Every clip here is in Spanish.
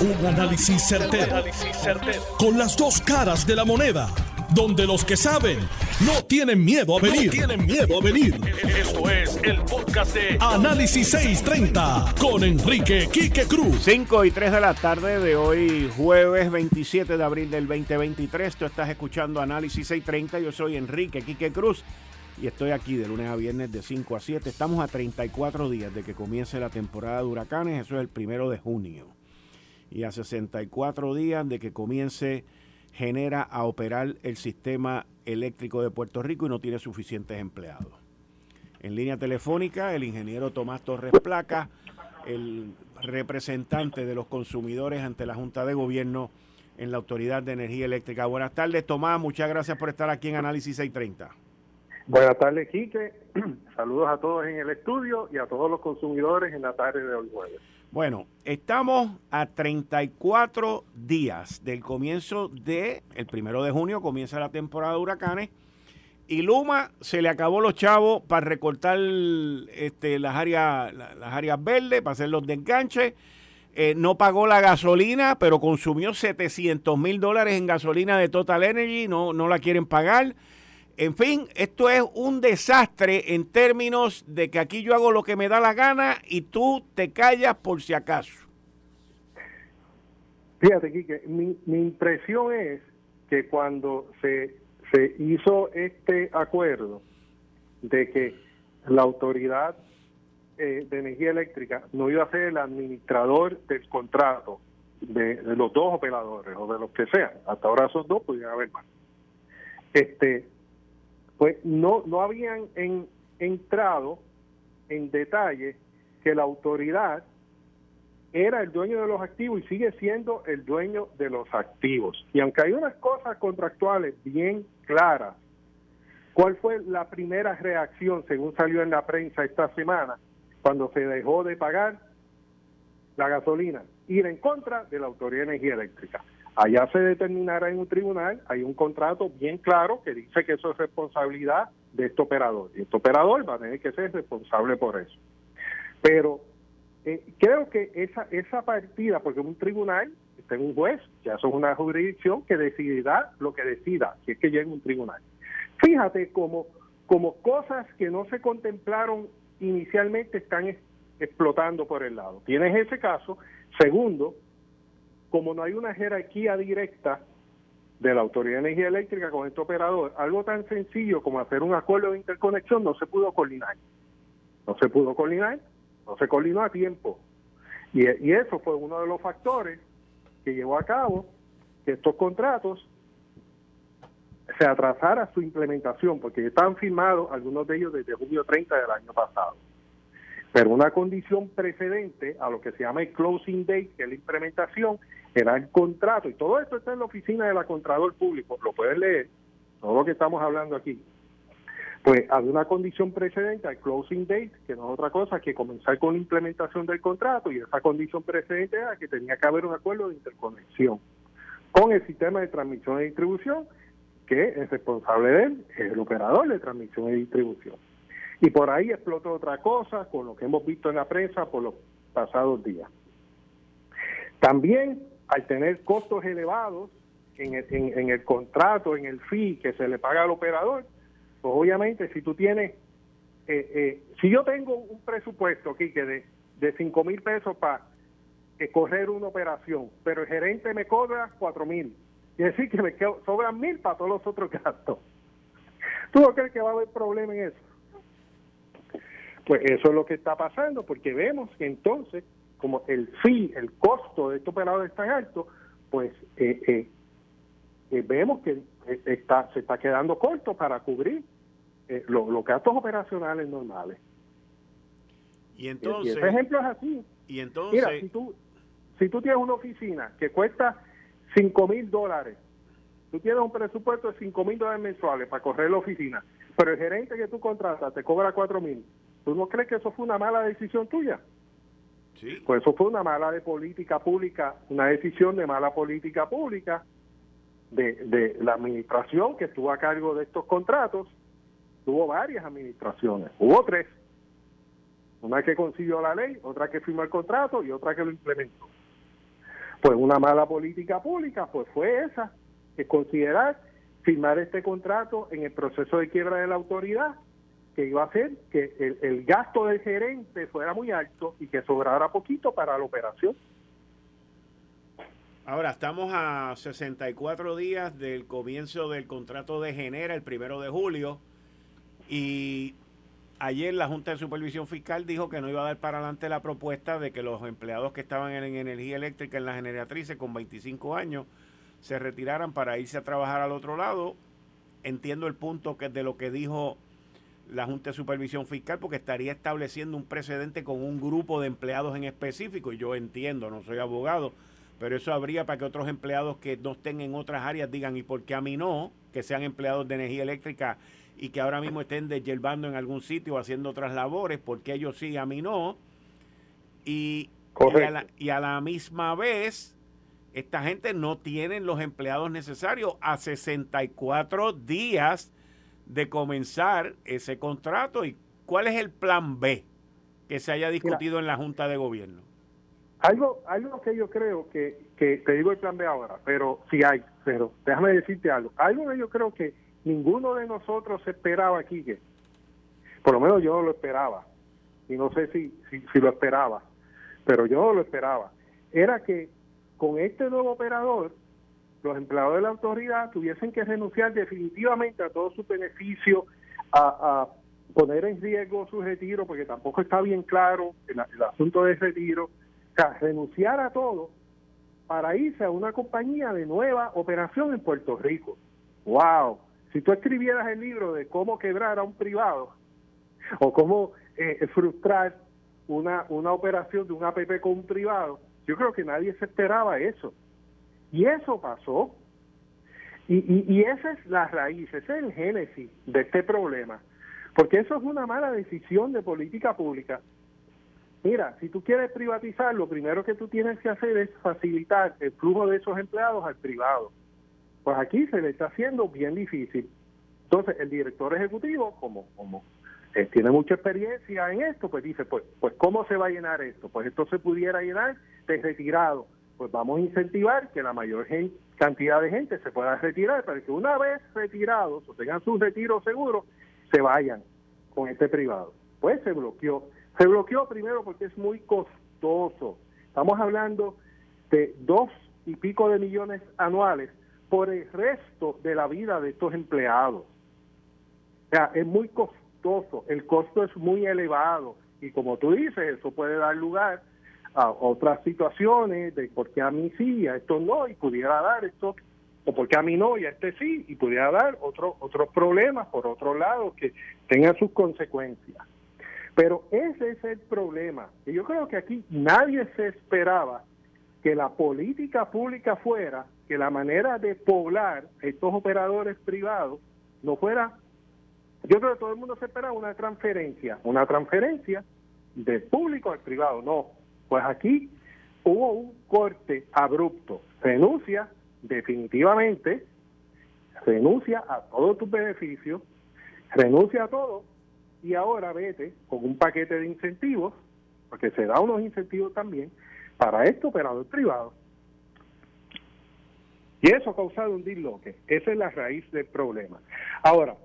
Un análisis certero, Con las dos caras de la moneda. Donde los que saben no tienen miedo a venir. tienen miedo a venir. Esto es el podcast de Análisis 630 con Enrique Quique Cruz. 5 y 3 de la tarde de hoy, jueves 27 de abril del 2023. Tú estás escuchando Análisis 630. Yo soy Enrique Quique Cruz y estoy aquí de lunes a viernes de 5 a 7. Estamos a 34 días de que comience la temporada de huracanes. Eso es el primero de junio. Y a 64 días de que comience genera a operar el sistema eléctrico de Puerto Rico y no tiene suficientes empleados. En línea telefónica, el ingeniero Tomás Torres Placa, el representante de los consumidores ante la Junta de Gobierno en la Autoridad de Energía Eléctrica. Buenas tardes, Tomás. Muchas gracias por estar aquí en Análisis 630. Buenas tardes, Quique. Saludos a todos en el estudio y a todos los consumidores en la tarde de hoy jueves. Bueno, estamos a 34 días del comienzo de, el primero de junio comienza la temporada de huracanes y Luma se le acabó los chavos para recortar este, las, áreas, las áreas verdes, para hacer los desganches. Eh, no pagó la gasolina, pero consumió 700 mil dólares en gasolina de Total Energy, no, no la quieren pagar. En fin, esto es un desastre en términos de que aquí yo hago lo que me da la gana y tú te callas por si acaso. Fíjate, Quique, mi, impresión es que cuando se, se hizo este acuerdo de que la autoridad eh, de energía eléctrica no iba a ser el administrador del contrato de, los dos operadores o de los que sean, hasta ahora son dos, podrían haber más. Este, pues no, no habían entrado en detalle que la autoridad era el dueño de los activos y sigue siendo el dueño de los activos. Y aunque hay unas cosas contractuales bien claras, ¿cuál fue la primera reacción, según salió en la prensa esta semana, cuando se dejó de pagar la gasolina? Ir en contra de la Autoridad de Energía Eléctrica. Allá se determinará en un tribunal, hay un contrato bien claro que dice que eso es responsabilidad de este operador. Y este operador va a tener que ser responsable por eso. Pero eh, creo que esa, esa partida, porque un tribunal está en un juez, ya eso es una jurisdicción que decidirá lo que decida, si es que llega un tribunal. Fíjate como, como cosas que no se contemplaron inicialmente están explotando por el lado. Tienes ese caso. Segundo, como no hay una jerarquía directa de la Autoridad de Energía Eléctrica con este operador, algo tan sencillo como hacer un acuerdo de interconexión no se pudo coordinar. No se pudo coordinar, no se coordinó a tiempo. Y, y eso fue uno de los factores que llevó a cabo que estos contratos se atrasara su implementación, porque están firmados algunos de ellos desde junio 30 del año pasado. Pero una condición precedente a lo que se llama el closing date, que es la implementación, era el contrato. Y todo esto está en la oficina de la Contralor Público, lo puedes leer, todo lo que estamos hablando aquí. Pues había una condición precedente al closing date, que no es otra cosa que comenzar con la implementación del contrato, y esa condición precedente era que tenía que haber un acuerdo de interconexión con el sistema de transmisión y distribución, que es responsable de él, es el operador de transmisión y distribución. Y por ahí explotó otra cosa, con lo que hemos visto en la prensa por los pasados días. También, al tener costos elevados en el, en, el contrato, en el fee que se le paga al operador, pues obviamente si tú tienes, eh, eh, si yo tengo un presupuesto aquí que de, de 5 mil pesos para correr una operación, pero el gerente me cobra 4 mil, quiere decir que me sobran mil para todos los otros gastos. ¿Tú no crees que va a haber problema en eso? Pues eso es lo que está pasando, porque vemos que entonces, como el fee, el costo de este operador es tan alto, pues eh, eh, eh, vemos que está, se está quedando corto para cubrir los gastos operacionales normales. Y entonces. ese ejemplo es así. Y entonces. Mira, si tú, si tú tienes una oficina que cuesta 5 mil dólares, tú tienes un presupuesto de 5 mil dólares mensuales para correr la oficina, pero el gerente que tú contratas te cobra 4 mil ¿Tú no crees que eso fue una mala decisión tuya? Sí. Pues eso fue una mala de política pública, una decisión de mala política pública de, de la administración que estuvo a cargo de estos contratos. Tuvo varias administraciones, hubo tres. Una que consiguió la ley, otra que firmó el contrato y otra que lo implementó. Pues una mala política pública pues fue esa, que considerar firmar este contrato en el proceso de quiebra de la autoridad, que iba a hacer que el, el gasto del gerente fuera muy alto y que sobrara poquito para la operación. Ahora estamos a 64 días del comienzo del contrato de Genera, el primero de julio, y ayer la Junta de Supervisión Fiscal dijo que no iba a dar para adelante la propuesta de que los empleados que estaban en energía eléctrica en la generatrices con 25 años se retiraran para irse a trabajar al otro lado. Entiendo el punto que de lo que dijo la Junta de Supervisión Fiscal porque estaría estableciendo un precedente con un grupo de empleados en específico. Y yo entiendo, no soy abogado, pero eso habría para que otros empleados que no estén en otras áreas digan, ¿y por qué a mí no? Que sean empleados de energía eléctrica y que ahora mismo estén desyerbando en algún sitio haciendo otras labores, porque ellos sí, a mí no. Y, y a, la, misma vez, esta gente no tiene los empleados necesarios a 64 días de comenzar ese contrato. ¿Y cuál es el plan B que se haya discutido en la Junta de Gobierno? Algo, algo que yo creo que, que, te digo el plan B ahora, pero si hay, pero déjame decirte algo. Algo que yo creo que ninguno de nosotros esperaba aquí que, por lo menos yo no lo esperaba, y no sé si, si, lo esperaba, pero yo no lo esperaba, era que con este nuevo operador, los empleados de la autoridad tuviesen que renunciar definitivamente a todos sus beneficios, a, poner en riesgo su retiro, porque tampoco está bien claro el, el asunto de retiro, o sea, renunciar a todo para irse a una compañía de nueva operación en Puerto Rico. ¡Wow! Si tú escribieras el libro de cómo quebrar a un privado o cómo eh, frustrar una, una operación de un APP con un privado, yo creo que nadie se esperaba eso. Y eso pasó. Y, y, esa es la raíz, ese es el génesis de este problema. Porque eso es una mala decisión de política pública. Mira, si tú quieres privatizar, lo primero que tú tienes que hacer es facilitar el flujo de esos empleados al privado. Pues aquí se le está haciendo bien difícil. Entonces, el director ejecutivo, como, como eh, tiene mucha experiencia en esto, pues dice, pues, pues ¿cómo se va a llenar esto? Pues esto se pudiera llenar de retirado. Pues vamos a incentivar que la mayor cantidad de gente se pueda retirar para que una vez retirados o tengan su retiro seguro, se vayan con este privado. Pues se bloqueó. Se bloqueó primero porque es muy costoso. Estamos hablando de dos y pico de millones anuales por el resto de la vida de estos empleados. O sea, es muy costoso, el costo es muy elevado y como tú dices, eso puede dar lugar a otras situaciones de por qué a mí sí, a esto no, y pudiera dar esto, o por qué a mí no y a este sí, y pudiera dar otro, otros problemas por otro lado que tengan sus consecuencias. Pero ese es el problema. Y yo creo que aquí nadie se esperaba que la política pública fuera que la manera de poblar estos operadores privados no fuera, yo creo que todo el mundo se espera una transferencia, una transferencia del público al privado, no, pues aquí hubo un corte abrupto, renuncia definitivamente, renuncia a todos tus beneficios, renuncia a todo y ahora vete con un paquete de incentivos, porque se da unos incentivos también para este operador privado y eso ha causado un disloque. Esa es la raíz del problema. Ahora,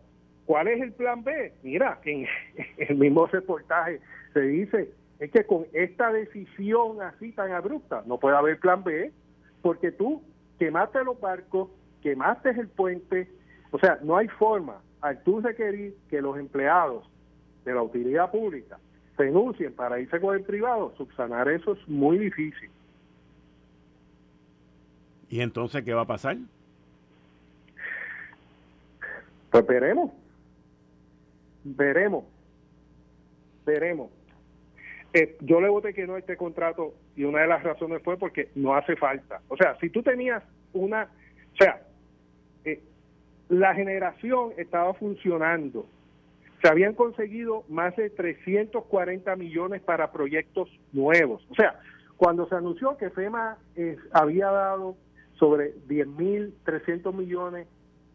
¿cuál es el plan B? Mira, en el mismo reportaje se dice es que con esta decisión así tan abrupta no puede haber plan B porque tú quemaste los barcos, quemaste el puente, o sea, no hay forma al tú requerir que los empleados de la utilidad pública renuncien para irse con el privado, subsanar eso es muy difícil. ¿Y entonces qué va a pasar? Pues veremos. Veremos. Veremos. Eh, yo le voté que no a este contrato y una de las razones fue porque no hace falta. O sea, si tú tenías una... O sea, eh, la generación estaba funcionando. Se habían conseguido más de 340 millones para proyectos nuevos. O sea, cuando se anunció que FEMA eh, había dado sobre 10.300 millones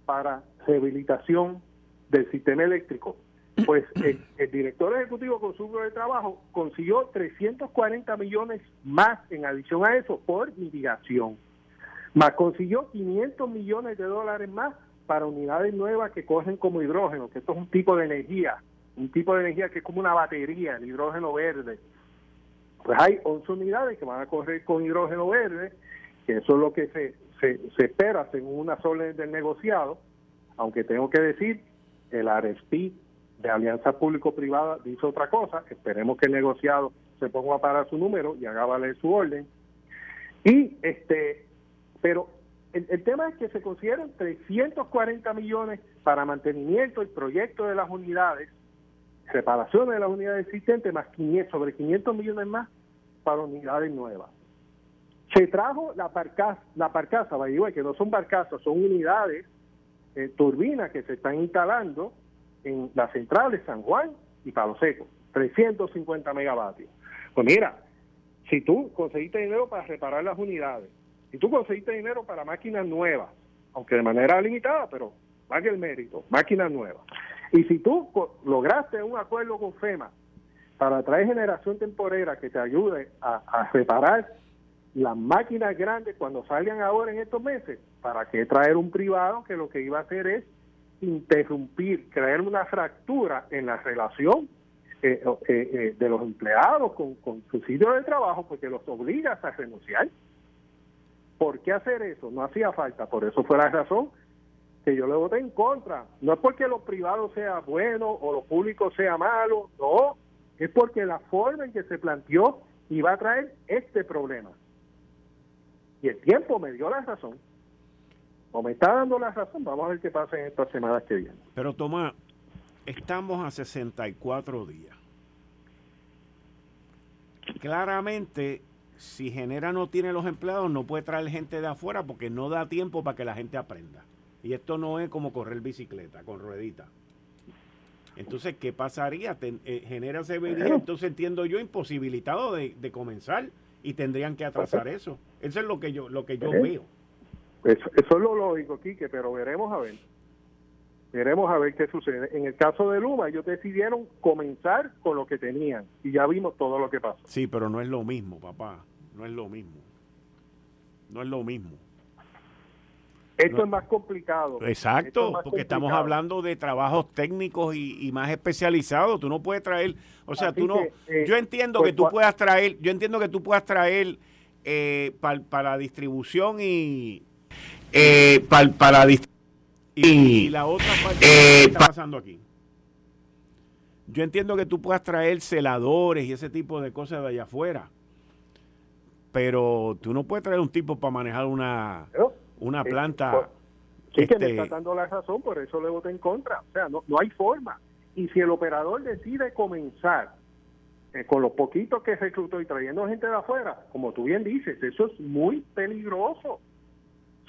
para rehabilitación del sistema eléctrico. Pues el, director ejecutivo con su de trabajo consiguió 340 millones más en adición a eso por mitigación. Más consiguió 500 millones de dólares más para unidades nuevas que cogen como hidrógeno, que esto es un tipo de energía, un tipo de energía que es como una batería, el hidrógeno verde. Pues hay 11 unidades que van a correr con hidrógeno verde, que eso es lo que se, se, se espera según una sola del negociado, aunque tengo que decir, el RSP de Alianza Público-Privada dice otra cosa, esperemos que el negociado se ponga para su número y haga valer su orden. Y este, pero el, tema es que se consideran 340 millones para mantenimiento y proyecto de las unidades, reparación de las unidades existentes, más 500, sobre 500 millones más para unidades nuevas. Se trajo la barcaza, la barcaza, que no son barcazas, son unidades, eh, turbinas que se están instalando en las centrales San Juan y Palo Seco, 350 megavatios. Pues mira, si tú conseguiste dinero para reparar las unidades, si tú conseguiste dinero para máquinas nuevas, aunque de manera limitada, pero que el mérito, máquinas nuevas. Y si tú lograste un acuerdo con FEMA para traer generación temporera que te ayude a, a reparar las máquinas grandes cuando salgan ahora en estos meses, ¿para qué traer un privado que lo que iba a hacer es interrumpir, crear una fractura en la relación eh, eh, eh, de los empleados con, su sitio de trabajo porque los obligas a renunciar. ¿Por qué hacer eso? No hacía falta, por eso fue la razón que yo le voté en contra. No es porque lo privado sea bueno o lo público sea malo, no, es porque la forma en que se planteó iba a traer este problema. Y el tiempo me dio la razón o me está dando la razón, vamos a ver qué pasa en estas semanas que vienen. Pero Tomás, estamos a 64 días. Claramente, si Genera no tiene los empleados, no puede traer gente de afuera porque no da tiempo para que la gente aprenda. Y esto no es como correr bicicleta con ruedita. Entonces, ¿qué pasaría? Eh, genera se vería, entonces entiendo yo, imposibilitado de, comenzar y tendrían que atrasar eso. Eso es lo que yo, lo que yo veo. Eso, eso es lo lógico, Quique, pero veremos a ver. Veremos a ver qué sucede. En el caso de Luma, ellos decidieron comenzar con lo que tenían y ya vimos todo lo que pasó. Sí, pero no es lo mismo, papá. No es lo mismo. No es lo mismo. Esto es más complicado. Exacto, porque estamos hablando de trabajos técnicos y, más especializados. Tú no puedes traer, o sea, tú no. Eh, yo entiendo pues que tú puedas traer, yo entiendo que tú puedas traer eh, para la distribución y, eh, para, y, la otra parte eh, está pasando aquí. Yo entiendo que tú puedas traer celadores y ese tipo de cosas de allá afuera, pero tú no puedes traer un tipo para manejar una, una eh, planta. sí, que me este, está dando la razón, por eso le voté en contra. O sea, no, no hay forma. Y si el operador decide comenzar eh, con los poquitos que reclutó y trayendo gente de afuera, como tú bien dices, eso es muy peligroso.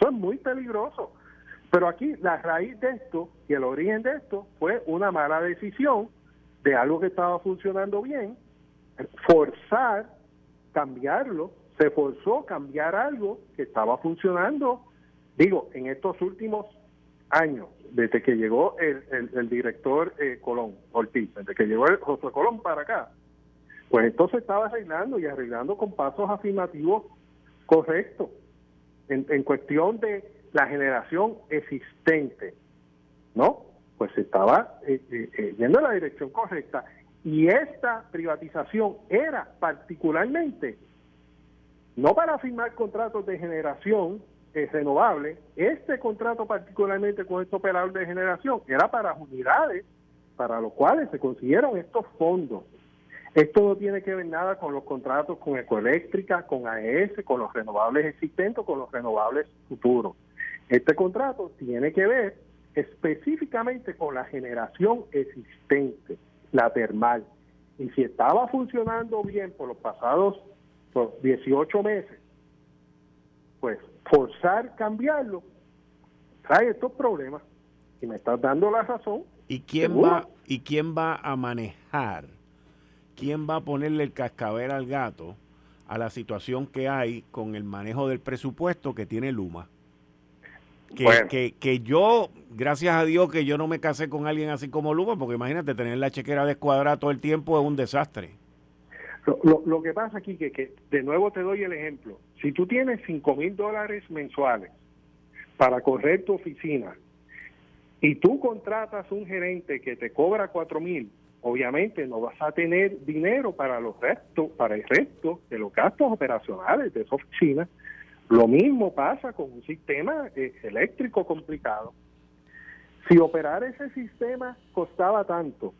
Eso es muy peligroso. Pero aquí la raíz de esto y el origen de esto fue una mala decisión de algo que estaba funcionando bien, forzar, cambiarlo, se forzó cambiar algo que estaba funcionando, digo, en estos últimos años, desde que llegó el, director eh, Colón, Ortiz, desde que llegó el José Colón para acá, pues entonces estaba arreglando y arreglando con pasos afirmativos correctos en, cuestión de la generación existente, ¿no? Pues estaba eh, eh, eh, yendo en la dirección correcta. Y esta privatización era particularmente, no para firmar contratos de generación renovable, este contrato particularmente con este operador de generación era para unidades para los cuales se consiguieron estos fondos. Esto no tiene que ver nada con los contratos con Ecoeléctrica, con AES, con los renovables existentes, con los renovables futuros. Este contrato tiene que ver específicamente con la generación existente, la termal. Y si estaba funcionando bien por los pasados 18 meses, pues forzar cambiarlo trae estos problemas. Y me estás dando la razón. ¿Y quién, va, ¿y quién va a manejar? Quién va a ponerle el cascabel al gato a la situación que hay con el manejo del presupuesto que tiene Luma. que, que, yo, gracias a Dios que yo no me casé con alguien así como Luma, porque imagínate, tener la chequera descuadrada todo el tiempo es un desastre. Lo, lo, que pasa aquí, que, que de nuevo te doy el ejemplo, si tú tienes 5 mil dólares mensuales para correr tu oficina y tú contratas un gerente que te cobra 4 mil, obviamente no vas a tener dinero para los restos, para el resto de los gastos operacionales de esa oficina. Lo mismo pasa con un sistema eh, eléctrico complicado. Si operar ese sistema costaba tanto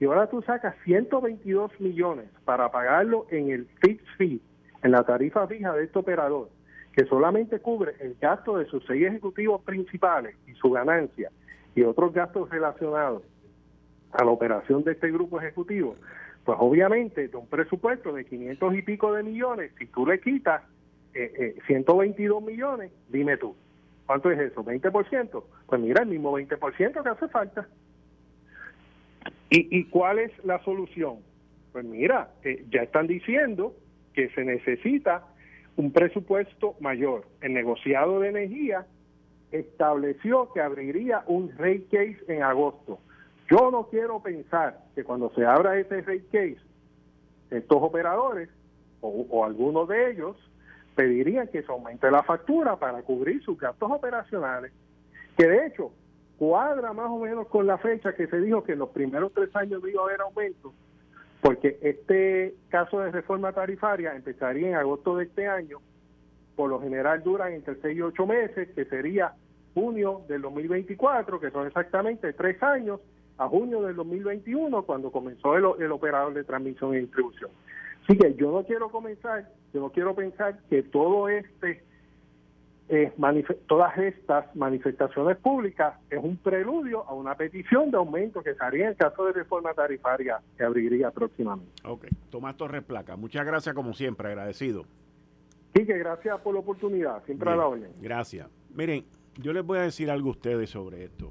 y ahora tú sacas 122 millones para pagarlo en el fixed fee, en la tarifa fija de este operador, que solamente cubre el gasto de sus seis ejecutivos principales y su ganancia y otros gastos relacionados a la operación de este grupo ejecutivo, pues obviamente de un presupuesto de 500 y pico de millones, si tú le quitas eh, 122 eh, millones, dime tú, ¿cuánto es eso? ¿20%? Pues mira, el mismo 20% que hace falta. ¿Y, cuál es la solución? Pues mira, eh, ya están diciendo que se necesita un presupuesto mayor. El negociado de energía estableció que abriría un rate case en agosto. Yo no quiero pensar que cuando se abra ese rate case, estos operadores o, algunos de ellos pedirían que se aumente la factura para cubrir sus gastos operacionales, que de hecho cuadra más o menos con la fecha que se dijo que en los primeros tres años iba a haber aumento, porque este caso de reforma tarifaria empezaría en agosto de este año, por lo general duran entre seis y ocho meses, que sería junio del 2024, que son exactamente tres años, a junio del 2021, cuando comenzó el, el operador de transmisión y distribución. Así que yo no quiero comenzar, yo no quiero pensar que todo este eh, todas estas manifestaciones públicas es un preludio a una petición de aumento que se haría en el caso de reforma tarifaria que abriría próximamente. Ok, Tomás Torres Placa, muchas gracias como siempre, agradecido. Sí, que gracias por la oportunidad, siempre a la orden. Gracias. Miren, yo les voy a decir algo a ustedes sobre esto.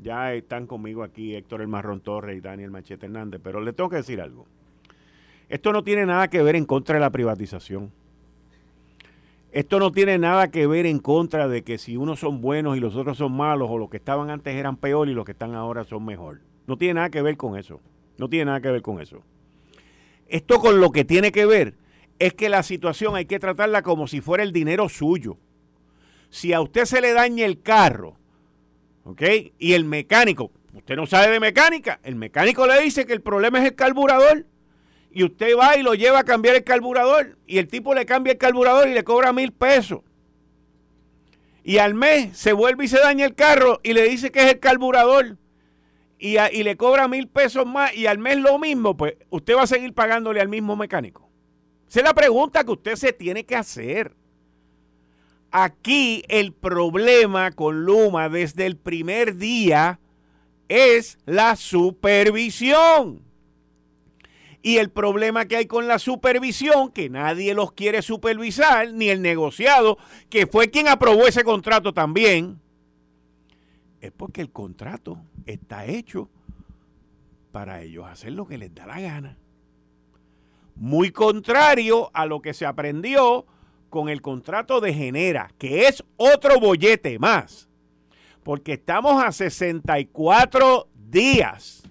Ya están conmigo aquí Héctor El Marrón Torres y Daniel Machete Hernández, pero les tengo que decir algo. Esto no tiene nada que ver en contra de la privatización. Esto no tiene nada que ver en contra de que si unos son buenos y los otros son malos, o los que estaban antes eran peor y los que están ahora son mejor. No tiene nada que ver con eso. No tiene nada que ver con eso. Esto con lo que tiene que ver es que la situación hay que tratarla como si fuera el dinero suyo. Si a usted se le daña el carro, ¿ok? Y el mecánico, usted no sabe de mecánica, el mecánico le dice que el problema es el carburador y usted va y lo lleva a cambiar el carburador y el tipo le cambia el carburador y le cobra mil pesos. Y al mes se vuelve y se daña el carro y le dice que es el carburador y, y le cobra mil pesos más y al mes lo mismo, pues usted va a seguir pagándole al mismo mecánico. Esa es la pregunta que usted se tiene que hacer. Aquí el problema con Luma desde el primer día es la supervisión. Y el problema que hay con la supervisión, que nadie los quiere supervisar, ni el negociado, que fue quien aprobó ese contrato también, es porque el contrato está hecho para ellos hacer lo que les da la gana. Muy contrario a lo que se aprendió con el contrato de Genera, que es otro bollete más, porque estamos a 64 días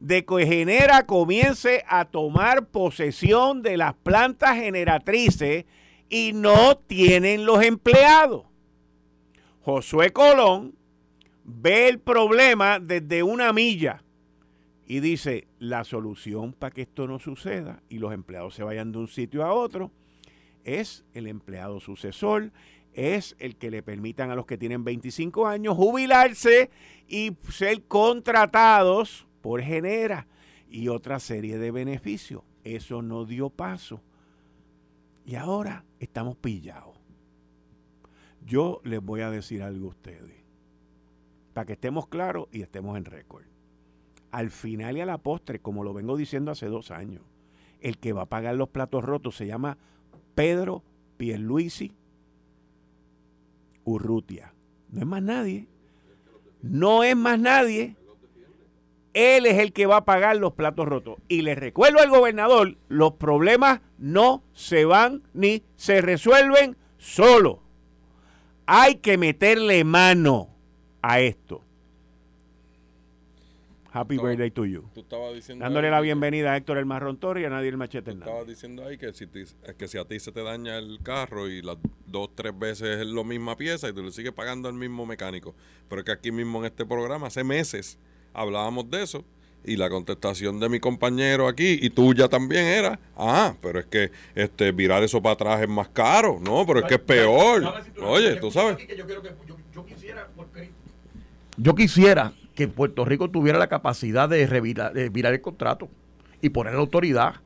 de que Genera comience a tomar posesión de las plantas generatrices y no tienen los empleados. Josué Colón ve el problema desde una milla y dice, la solución para que esto no suceda y los empleados se vayan de un sitio a otro es el empleado sucesor, es el que le permitan a los que tienen 25 años jubilarse y ser contratados por Genera y otra serie de beneficios. Eso no dio paso. Y ahora estamos pillados. Yo les voy a decir algo a ustedes, para que estemos claros y estemos en récord. Al final y a la postre, como lo vengo diciendo hace dos años, el que va a pagar los platos rotos se llama Pedro Pierluisi Urrutia. No es más nadie. No es más nadie. Él es el que va a pagar los platos rotos. Y le recuerdo al gobernador, los problemas no se van ni se resuelven solo. Hay que meterle mano a esto. Happy birthday to you. Dándole la bienvenida a Héctor El Marrón Torre y a Nadie El Machete Hernández. Estaba diciendo ahí que si, que si a ti se te daña el carro y las dos, tres veces es la misma pieza y tú le sigues pagando al mismo mecánico. Pero es que aquí mismo en este programa, hace meses, hablábamos de eso y la contestación de mi compañero aquí y tuya también era, ah, pero es que este virar eso para atrás es más caro, no, pero es que es peor. Oye, tú sabes. Yo quisiera que Puerto Rico tuviera la capacidad de, revirar, virar el contrato y poner la autoridad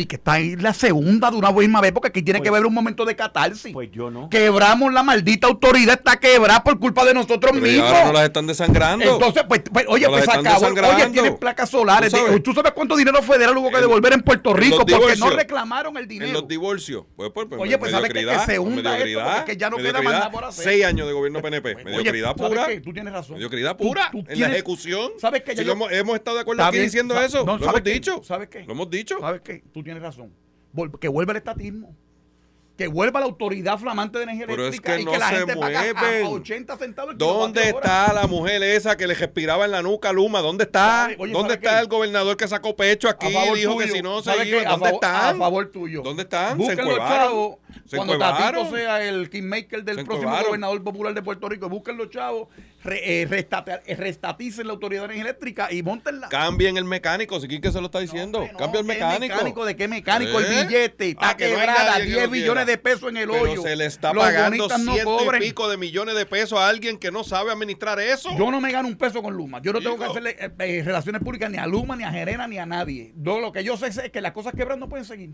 y que está ahí la segunda de una misma vez, porque aquí tiene que pues haber un momento de catarsis. Pues yo no. Quebramos la maldita autoridad, está quebrada por culpa de nosotros mismos. ahora no las están desangrando. Entonces, pues, pues oye, pues acabó. Oye, tienen placas solares. ¿Tú sabes? cuánto dinero federal hubo que devolver en Puerto Rico? Porque no reclamaron el dinero. En los divorcios. Pues, pues, pues oye, pues sabes que, que se hunda esto, porque ya no queda más nada por hacer. Seis años de gobierno PNP. mediocridad pura. Tú tienes razón. Mediocridad pura. en la ejecución. ¿Sabes qué? hemos estado de acuerdo aquí diciendo eso. Lo hemos dicho. ¿Sabes qué? Lo hemos dicho. ¿Sabes qué? Tú tienes razón que vuelva el estatismo. Que vuelva la autoridad flamante de energía Pero eléctrica es que y no que la se gente mueven. a 80 centavos ¿Dónde está la mujer esa que le respiraba en la nuca Luma? ¿Dónde está? ¿Dónde está el gobernador que sacó pecho aquí y dijo que si no se iba? ¿Dónde están? A favor tuyo. ¿Dónde están? Busquen los chavos. Cuando Tatito sea el kingmaker del próximo gobernador popular de Puerto Rico, busquen los chavos re, eh, eh, restaticen la autoridad eléctrica y montenla. Cambien el mecánico, si que se lo está diciendo. Cambia el mecánico. mecánico. ¿De qué mecánico? El ¿Eh? billete está ah, quebrada, 10 billones de pesos en el hoyo. se le está pagando ciento y pico de millones de pesos a alguien que no sabe administrar eso. Yo no me gano un peso con Luma. Yo no tengo que hacerle relaciones públicas ni a Luma, ni a Gerena, ni a nadie. Yo, lo que yo sé es que las cosas quebradas no pueden seguir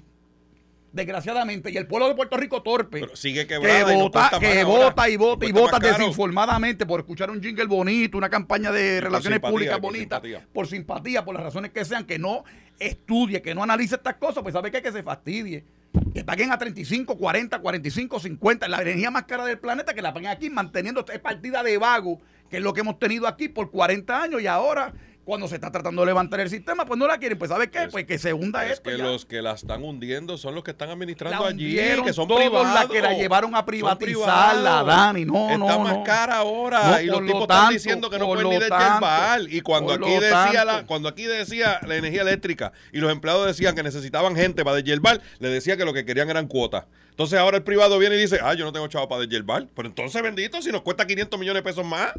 desgraciadamente, y el pueblo de Puerto Rico torpe, sigue que vota, que vota y vota y vota desinformadamente por escuchar un jingle bonito, una campaña de relaciones públicas bonita, por simpatía, por las razones que sean, que no estudie, que no analice estas cosas, pues sabe que, que se fastidie. Que paguen a 35, 40, 45, 50, la energía más cara del planeta, que la paguen aquí manteniendo esta partida de vago, que es lo que hemos tenido aquí por 40 años y ahora cuando se está tratando de levantar el sistema, pues no la quieren. Pues ¿sabe qué? pues que se hunda es esto. que los que la están hundiendo son los que están administrando allí, que son todos privados. la que la llevaron a privatizarla, Dani. No, Está no, Está más cara ahora. y los tipos están diciendo que no pueden ni desyerbal. Y cuando aquí decía la, cuando aquí decía la energía eléctrica y los empleados decían que necesitaban gente para desyerbal, le decía que lo que querían eran cuotas. Entonces ahora el privado viene y dice, ah, yo no tengo chavo para desyerbal. Pero entonces, bendito, si nos cuesta 500 millones de pesos más.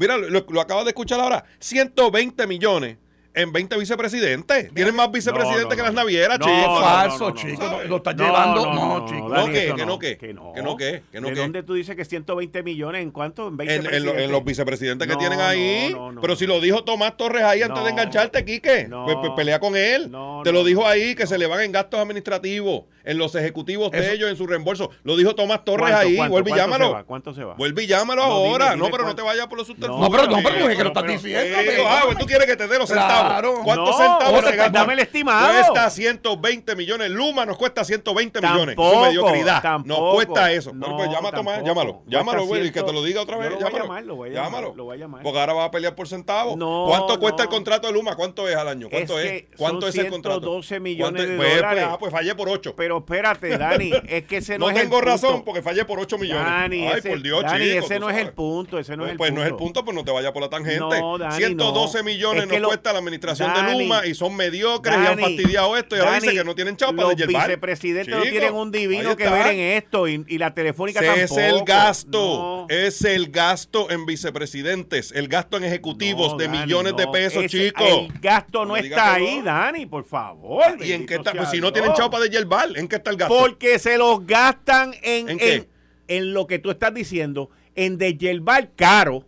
Mira, lo, lo acabas de escuchar ahora. 120 millones en 20 vicepresidentes. Tienen más vicepresidentes que las navieras, chicos. No, falso, chicos. Lo están llevando. No, chicos. No, que, que no, que. Que no, que no, que. ¿De dónde tú dices que 120 millones? ¿En cuánto? En 20 en, los vicepresidentes que tienen ahí. Pero si lo dijo Tomás Torres ahí antes de engancharte, Quique, pues, pues, pelea con él. Te lo dijo ahí que se le van en gastos administrativos, en los ejecutivos de ellos, en su reembolso. Lo dijo Tomás Torres ahí. Vuelve y llámalo. ¿Cuánto se va? Vuelve y llámalo ahora. no, pero no te vayas por los subterfugios. No, pero no, pero que lo estás diciendo. Ah, pues tú quieres que te dé los centavos. ¿Cuántos centavos se gasta? Dame el estimado. Cuesta 120 millones. Luma nos cuesta 120 millones. Su mediocridad. Nos cuesta eso. Bueno, pues llama a Tomás, llámalo. Llámalo, güey, y que te lo diga otra vez. Llámalo. Lo voy a llamar, Llámalo. Porque ahora va a pelear por centavos. ¿Cuánto cuesta el contrato de Luma? ¿Cuánto es al año? ¿Cuánto es? ¿Cuánto es el contrato? 12 millones de pues, dólares. Ah, pues fallé por 8. Pero espérate, Dani, es que ese no, es el punto. No tengo razón porque fallé por 8 millones. Dani, Ay, por Dios, Dani, ese no es el punto, ese no es el punto. Pues no es el punto, pues no te vayas por la tangente. 112 millones nos cuesta la administración de Luma y son mediocres y han fastidiado esto y ahora dice que no tienen chapa de Los vicepresidentes no tienen un divino que ver en esto y, la telefónica tampoco. Es el gasto, es el gasto en vicepresidentes, el gasto en ejecutivos de millones de pesos, chicos. El gasto no, está ahí, Dani, por favor. ¿Y en qué está? Pues si no tienen chapa de yerbal, ¿en qué está el gasto? Porque se los gastan en, ¿En, en, lo que tú estás diciendo, en de yerbal caro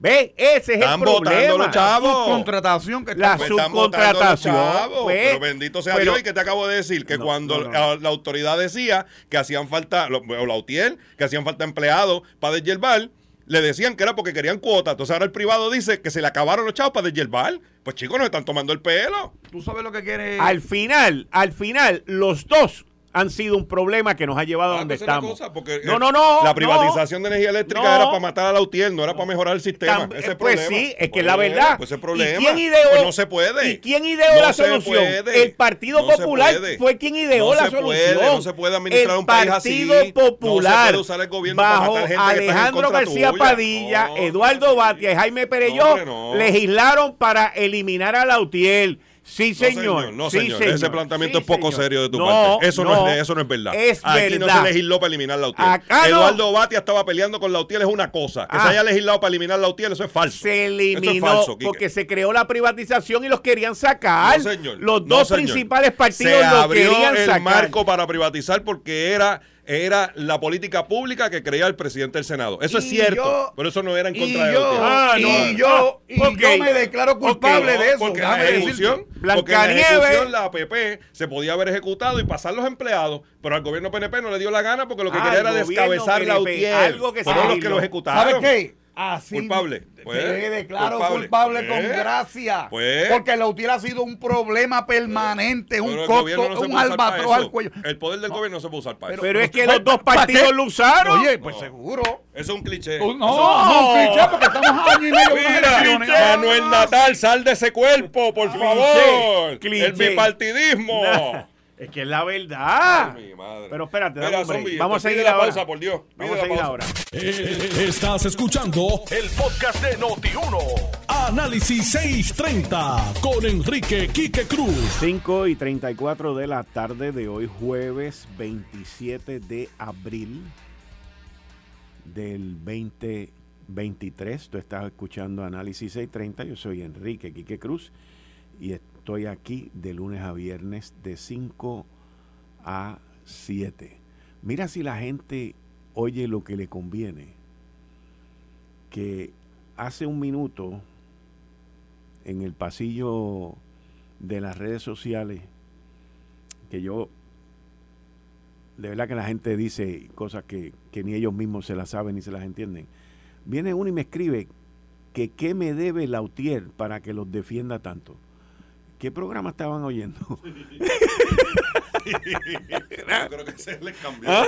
Ve, ese es el problema. Los chavos. La subcontratación que está La subcontratación. Pues, pero bendito sea Dios y que te acabo de decir que cuando La, autoridad decía que hacían falta, o la UTIER, que hacían falta empleados para desyerbal, le decían que era porque querían cuotas. Entonces ahora el privado dice que se le acabaron los chavos para desyerbal. Pues chicos, nos están tomando el pelo. Tú sabes lo que quiere. Al final, al final, los dos han sido un problema que nos ha llevado a donde estamos. no, no, no. La privatización de energía eléctrica era para matar a la UTIER, no era para mejorar el sistema. ese pues sí, es que la pues, verdad. Pues ese problema. ¿Y quién ideó, pues no se puede. ¿Y quién ideó la solución? El Partido Popular fue quien ideó la solución. Puede, no se puede administrar un país así. El Partido Popular. No se puede usar el gobierno bajo para matar gente Alejandro García Padilla, Eduardo Batia y Jaime Pereyó legislaron para eliminar a la UTIER Sí, señor. No, señor. Ese planteamiento es poco serio de tu parte. Eso no, es, eso no es verdad. Es Aquí no se legisló para eliminar la UTIEL. Eduardo Batia estaba peleando con la UTIEL es una cosa. Que se ah. haya legislado para eliminar la UTIEL, eso es falso. Se eliminó porque se creó la privatización y los querían sacar. Señor. Los dos principales partidos se lo querían sacar. el marco para privatizar porque era era la política pública que creía el presidente del Senado. Eso es cierto, pero eso no era en contra de yo, ah, y yo, y yo me declaro culpable de eso. Porque la ejecución, porque en la ejecución la APP se podía haber ejecutado y pasar los empleados, pero al gobierno PNP no le dio la gana porque lo que quería era descabezar la UTIER. Algo que fueron los que lo ejecutaron. ¿Sabes qué? Así culpable. Pues, me declaro culpable, con pues, gracia. Pues, porque la UTIER ha sido un problema permanente, un costo, un albatros al cuello. El poder del gobierno no se puede usar para pero, eso. Pero es que los dos partidos lo usaron. Oye, pues seguro. Eso es un cliché. No, no, un cliché porque estamos a año y medio Mira, Manuel Natal, sal de ese cuerpo, por favor. El bipartidismo. Es que es la verdad. Pero espérate, vamos a seguir la pausa, por Dios. Vamos a seguir ahora. Eh, estás escuchando el podcast de Noti1. Análisis 630 con Enrique Quique Cruz. 5 y 34 de la tarde de hoy, jueves 27 de abril del 2023. Tú estás escuchando Análisis 630. Yo soy Enrique Quique Cruz y estoy aquí de lunes a viernes de 5 a 7. Mira si la gente oye lo que le conviene. Que hace un minuto en el pasillo de las redes sociales, que yo, de verdad que la gente dice cosas que, que ni ellos mismos se las saben ni se las entienden. Viene uno y me escribe que qué me debe Lautier para que los defienda tanto. ¿Qué programa estaban oyendo? creo que se les cambió. ¿Ah?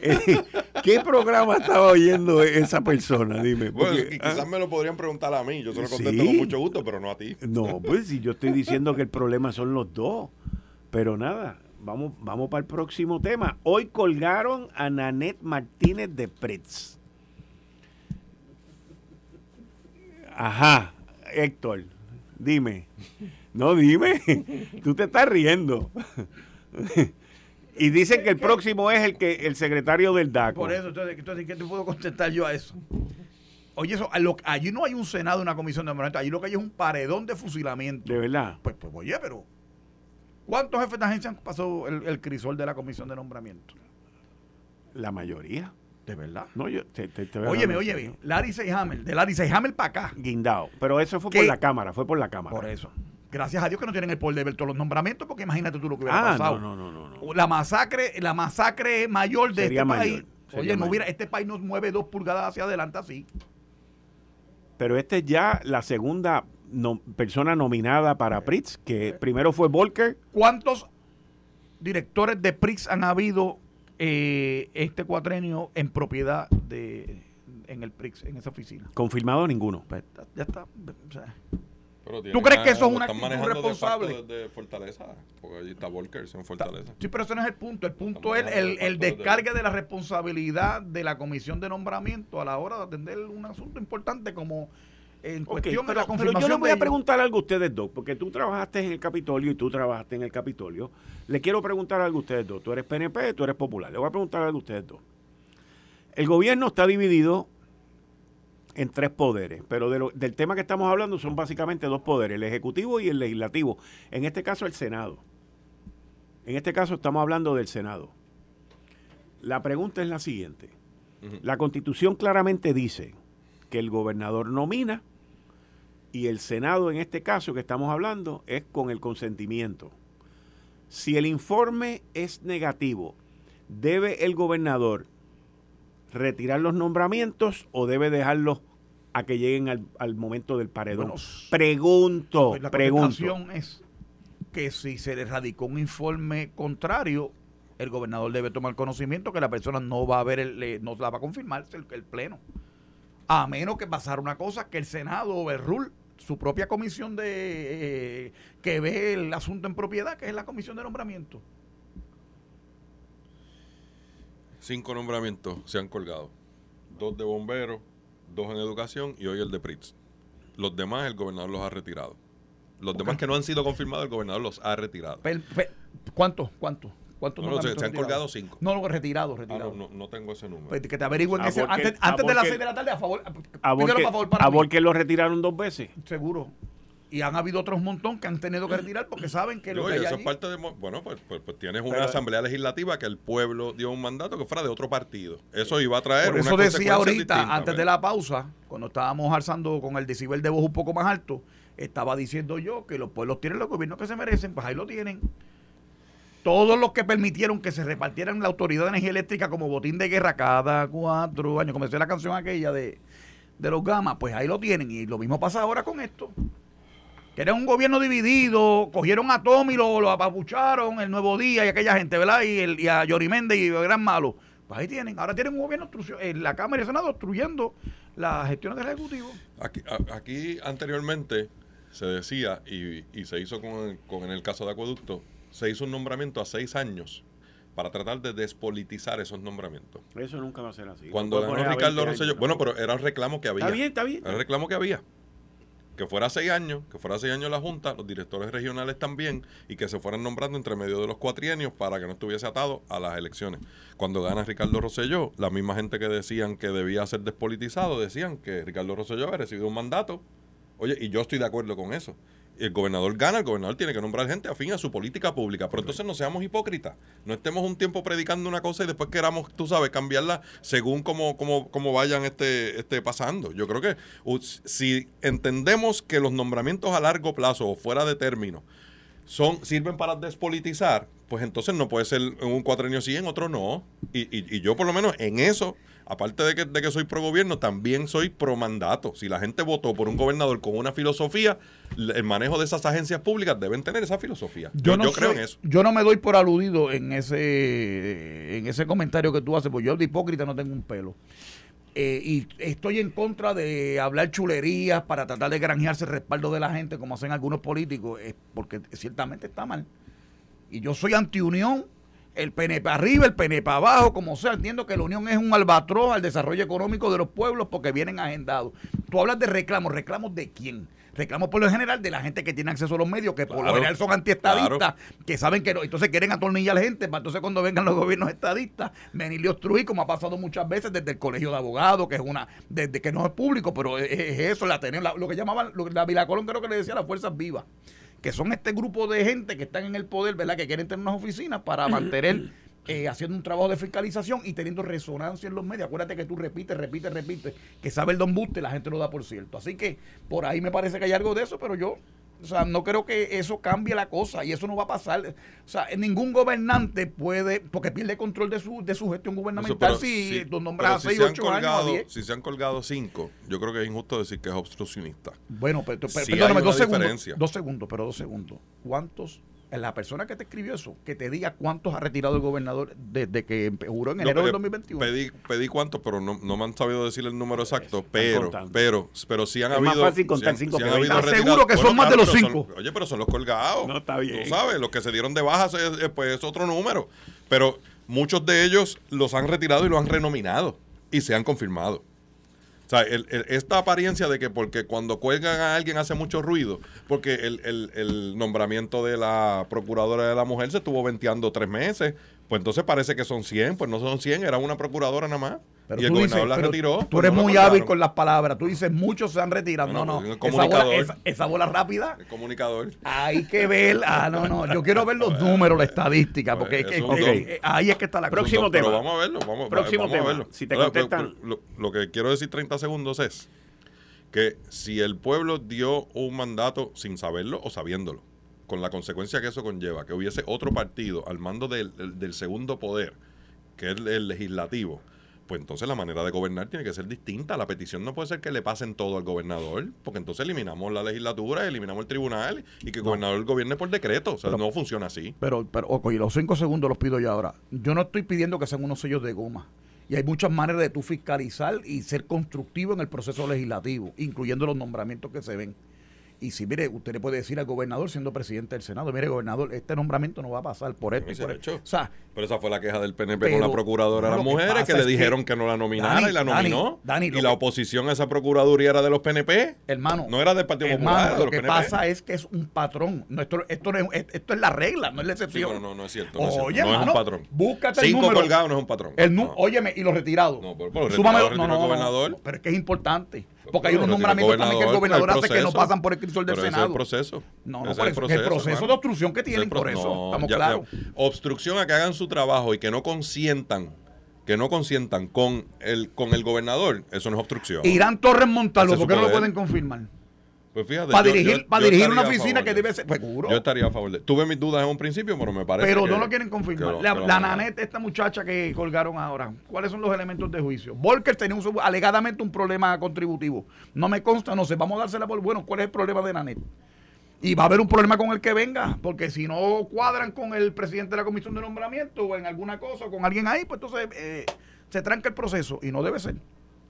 Eh, ¿Qué programa estaba oyendo esa persona? Dime. bueno, y quizás ¿ah? me lo podrían preguntar a mí. Yo se lo contesto con mucho gusto, pero no a ti. No, pues si yo estoy diciendo que el problema son los dos. Pero nada, vamos, vamos para el próximo tema. Hoy colgaron a Nanette Martínez de Pretz. Ajá, Héctor, dime. No, dime. Tú te estás riendo. y dicen que el próximo es el que el secretario del DACO. Por eso, entonces, ¿qué te puedo contestar yo a eso? Oye, eso, allí no hay un Senado, una comisión de nombramiento, allí lo que hay es un paredón de fusilamiento. ¿De verdad? Pues, pues oye, pero ¿cuántos jefes de agencia han pasado el, crisol de la comisión de nombramiento? La mayoría. ¿De verdad? No, yo te, te, óyeme, óyeme, Larry Seyhammer, de Larry Seyhammer para acá. Guindado. Pero eso fue por la Cámara, fue por la Cámara. Por eso. Gracias a Dios que no tienen el poder de ver todos los nombramientos, porque imagínate tú lo que hubiera ah, pasado. No, no, no, no, La masacre, la masacre mayor de este país. Oye, no hubiera, este país nos mueve dos pulgadas hacia adelante así. Pero este es ya la segunda persona nominada para PRITZ, que primero fue Volker. ¿Cuántos directores de PRITZ han habido eh, este cuatrenio en propiedad de en el PRIX, en esa oficina? Confirmado ninguno. Pues, ya está. ¿Tú crees que eso es una actitud responsable? De, Fortaleza, porque allí está Volker en Fortaleza. Sí, pero ese no es el punto. El punto es el, el descargue de la responsabilidad de la comisión de nombramiento a la hora de atender un asunto importante como en cuestión de la confirmación. Pero yo les voy a preguntar algo a ustedes dos, porque tú trabajaste en el Capitolio y tú trabajaste en el Capitolio. Le quiero preguntar algo a ustedes dos. Tú eres PNP, tú eres popular. Le voy a preguntar algo a ustedes dos. El gobierno está dividido en tres poderes, pero del tema que estamos hablando son básicamente dos poderes, el ejecutivo y el legislativo. En este caso el Senado. En este caso estamos hablando del Senado. La pregunta es la siguiente. La constitución claramente dice que el gobernador nomina y el Senado en este caso que estamos hablando es con el consentimiento. Si el informe es negativo, ¿debe el gobernador retirar los nombramientos o debe dejarlos a que lleguen al, momento del paredón? pregunto, pues la pregunto. es que si se le radicó un informe contrario, el gobernador debe tomar conocimiento que la persona no va a ver, el, no la va a confirmar el, el pleno. A menos que pasara una cosa que el Senado o el RUL, su propia comisión de eh, que ve el asunto en propiedad, que es la comisión de nombramiento. Cinco nombramientos se han colgado. Dos de bomberos, dos en educación y hoy el de PRITS. Los demás el gobernador los ha retirado. Los demás que no han sido confirmados, el gobernador los ha retirado. ¿Cuántos? ¿Cuántos? ¿Cuántos no, se, han colgado cinco. No, no, retirado, ah, retirado. no, no, tengo ese número. Pues que te averigüen ese, antes, antes de las seis de la tarde, a favor. A favor para ¿A que lo retiraron dos veces? Seguro. Y han habido otros montón que han tenido que retirar porque saben que lo que hay eso es parte de bueno pues, pues, pues tienes una asamblea legislativa que el pueblo dio un mandato que fuera de otro partido eso iba a traer por eso decía ahorita antes de la pausa cuando estábamos alzando con el decibel de voz un poco más alto estaba diciendo yo que los pueblos tienen los gobiernos que se merecen, pues ahí lo tienen. Todos los que permitieron que se repartieran la autoridad de energía eléctrica como botín de guerra cada cuatro años, como decía la canción aquella de, los gamas, pues ahí lo tienen. Y lo mismo pasa ahora con esto. Que era un gobierno dividido, cogieron a Tommy, lo, lo apabucharon, el Nuevo Día y aquella gente, ¿verdad? Y, el, y a Yori Méndez y el Gran Malo. Pues ahí tienen. Ahora tienen un gobierno en la Cámara y el Senado obstruyendo las gestiones del Ejecutivo. Aquí, aquí anteriormente se decía, y, y se hizo con, con, en el caso de Acueducto, se hizo un nombramiento a seis años para tratar de despolitizar esos nombramientos. Eso nunca va a ser así. Cuando ganó Ricardo Rosselló, bueno, pero era el reclamo que había. Está bien, está bien. Era el reclamo que había. Que fuera seis años, que fuera seis años la Junta, los directores regionales también, y que se fueran nombrando entre medio de los cuatrienios para que no estuviese atado a las elecciones. Cuando gana Ricardo Rosselló, la misma gente que decían que debía ser despolitizado, decían que Ricardo Rosselló había recibido un mandato Oye, y yo estoy de acuerdo con eso. El gobernador gana, el gobernador tiene que nombrar gente afín a su política pública. Pero entonces no seamos hipócritas. No estemos un tiempo predicando una cosa y después queramos, tú sabes, cambiarla según cómo, cómo, vayan este, este pasando. Yo creo que si entendemos que los nombramientos a largo plazo o fuera de término son, sirven para despolitizar, pues entonces no puede ser en un cuatrenio sí, en otro no. Y, y, y yo por lo menos en eso aparte de que, de que soy pro gobierno, también soy pro mandato. Si la gente votó por un gobernador con una filosofía, el manejo de esas agencias públicas deben tener esa filosofía. Yo, no creo en eso. Yo no me doy por aludido en ese, en ese comentario que tú haces, porque yo de hipócrita no tengo un pelo. Eh, y estoy en contra de hablar chulerías para tratar de granjearse el respaldo de la gente, como hacen algunos políticos, porque ciertamente está mal. Y yo soy antiunión el PNP arriba, el PNP abajo, como sea. Entiendo que la Unión es un albatroz al desarrollo económico de los pueblos porque vienen agendados. Tú hablas de reclamos, ¿reclamos de quién? Reclamos por lo general de la gente que tiene acceso a los medios, que por lo general son antiestadistas, que saben que no, entonces quieren atornillar a la gente, para entonces cuando vengan los gobiernos estadistas, venir y obstruir, como ha pasado muchas veces desde el colegio de abogados, que es una, desde que no es público, pero es, eso, la tener, lo que llamaban, la Vilacolón creo que le decía las fuerzas vivas que son este grupo de gente que están en el poder, ¿verdad? Que quieren tener unas oficinas para mantener eh, haciendo un trabajo de fiscalización y teniendo resonancia en los medios. Acuérdate que tú repites, repites, repites, que sabe el don Buste, la gente lo da por cierto. Así que por ahí me parece que hay algo de eso, pero yo o sea, no creo que eso cambie la cosa y eso no va a pasar. O sea, ningún gobernante puede, porque pierde control de su, de su gestión gubernamental si, si nombras a 6, 8 años. Si se han colgado 5, yo creo que es injusto decir que es obstruccionista. Bueno, pero, perdóname, dos segundos, dos segundos, pero dos segundos. ¿Cuántos la persona que te escribió eso, que te diga cuántos ha retirado el gobernador desde que juró en enero del 2021. Pedí, pedí cuántos, pero no, no, me han sabido decir el número exacto. Pero, pero, pero sí han habido. Es más fácil contar cinco. Si seguro que son más de los cinco. oye, pero son los colgados. No está bien. Tú sabes, los que se dieron de baja, pues es otro número. Pero muchos de ellos los han retirado y los han renominado y se han confirmado. O sea, esta apariencia de que porque cuando cuelgan a alguien hace mucho ruido, porque el, el nombramiento de la procuradora de la mujer se estuvo venteando tres meses, pues entonces parece que son 100, pues no son 100, era una procuradora nada más. y el gobernador la retiró. Tú pues eres muy hábil con las palabras. Tú dices, muchos se han retirado. no, no. Esa bola, esa, bola, rápida. El comunicador. Hay que ver. Ah, no, no. Yo quiero ver los números, la estadística, porque es ahí es que está la Próximo tema. Pero vamos a verlo. Vamos, Próximo vamos tema. A verlo. Si te contestan. Lo, lo que quiero decir 30 segundos es que si el pueblo dio un mandato sin saberlo o sabiéndolo, con la consecuencia que eso conlleva, que hubiese otro partido al mando del, segundo poder, que es el legislativo, pues entonces la manera de gobernar tiene que ser distinta. La petición no puede ser que le pasen todo al gobernador, porque entonces eliminamos la legislatura, eliminamos el tribunal y que el gobernador gobierne por decreto. O sea, no funciona así. Pero, pero, oye, los cinco segundos los pido yo ahora. Yo no estoy pidiendo que sean unos sellos de goma. Y hay muchas maneras de tú fiscalizar y ser constructivo en el proceso legislativo, incluyendo los nombramientos que se ven. Y si, mire, usted le puede decir al gobernador, siendo presidente del Senado, mire, gobernador, este nombramiento no va a pasar por esto y por esto. O sea, pero esa fue la queja del PNP con la procuradora de las mujeres, que le dijeron que, no la nominara y la nominó. y la oposición a esa procuraduría era de los PNP. Hermano. No era del Partido Popular. Lo que pasa es que es un patrón. esto, esto, es, esto es la regla, no es la excepción. no, no, no es cierto. No, Oye, es, no es un patrón. Búscate Cinco el número. colgados no es un patrón. El Óyeme, y los retirados. No, pero, pero Súmame, no, no, gobernador. Pero es que es importante. Porque hay unos nombramientos también que el gobernador hace que no pasan por el crisol del Senado. el proceso. No, no, por el proceso, el proceso de obstrucción que tienen, por eso. Estamos claros. Obstrucción a que hagan su trabajo y que no consientan que no consientan con el con el gobernador, eso no es obstrucción. Irán Torres Montalvo, ¿por qué no lo pueden confirmar? Pues fíjate, para dirigir, para dirigir una oficina que debe ser seguro. Yo estaría a favor de Tuve mis dudas en un principio, pero me parece Pero no lo quieren confirmar. la, la Nanette, esta muchacha que colgaron ahora, ¿cuáles son los elementos de juicio? Volker tenía alegadamente un problema contributivo. No me consta, no sé, vamos a dársela por bueno. ¿Cuál es el problema de Nanette? Y va a haber un problema con el que venga, porque si no cuadran con el presidente de la comisión de nombramiento o en alguna cosa o con alguien ahí, pues entonces eh, se tranca el proceso y no debe ser.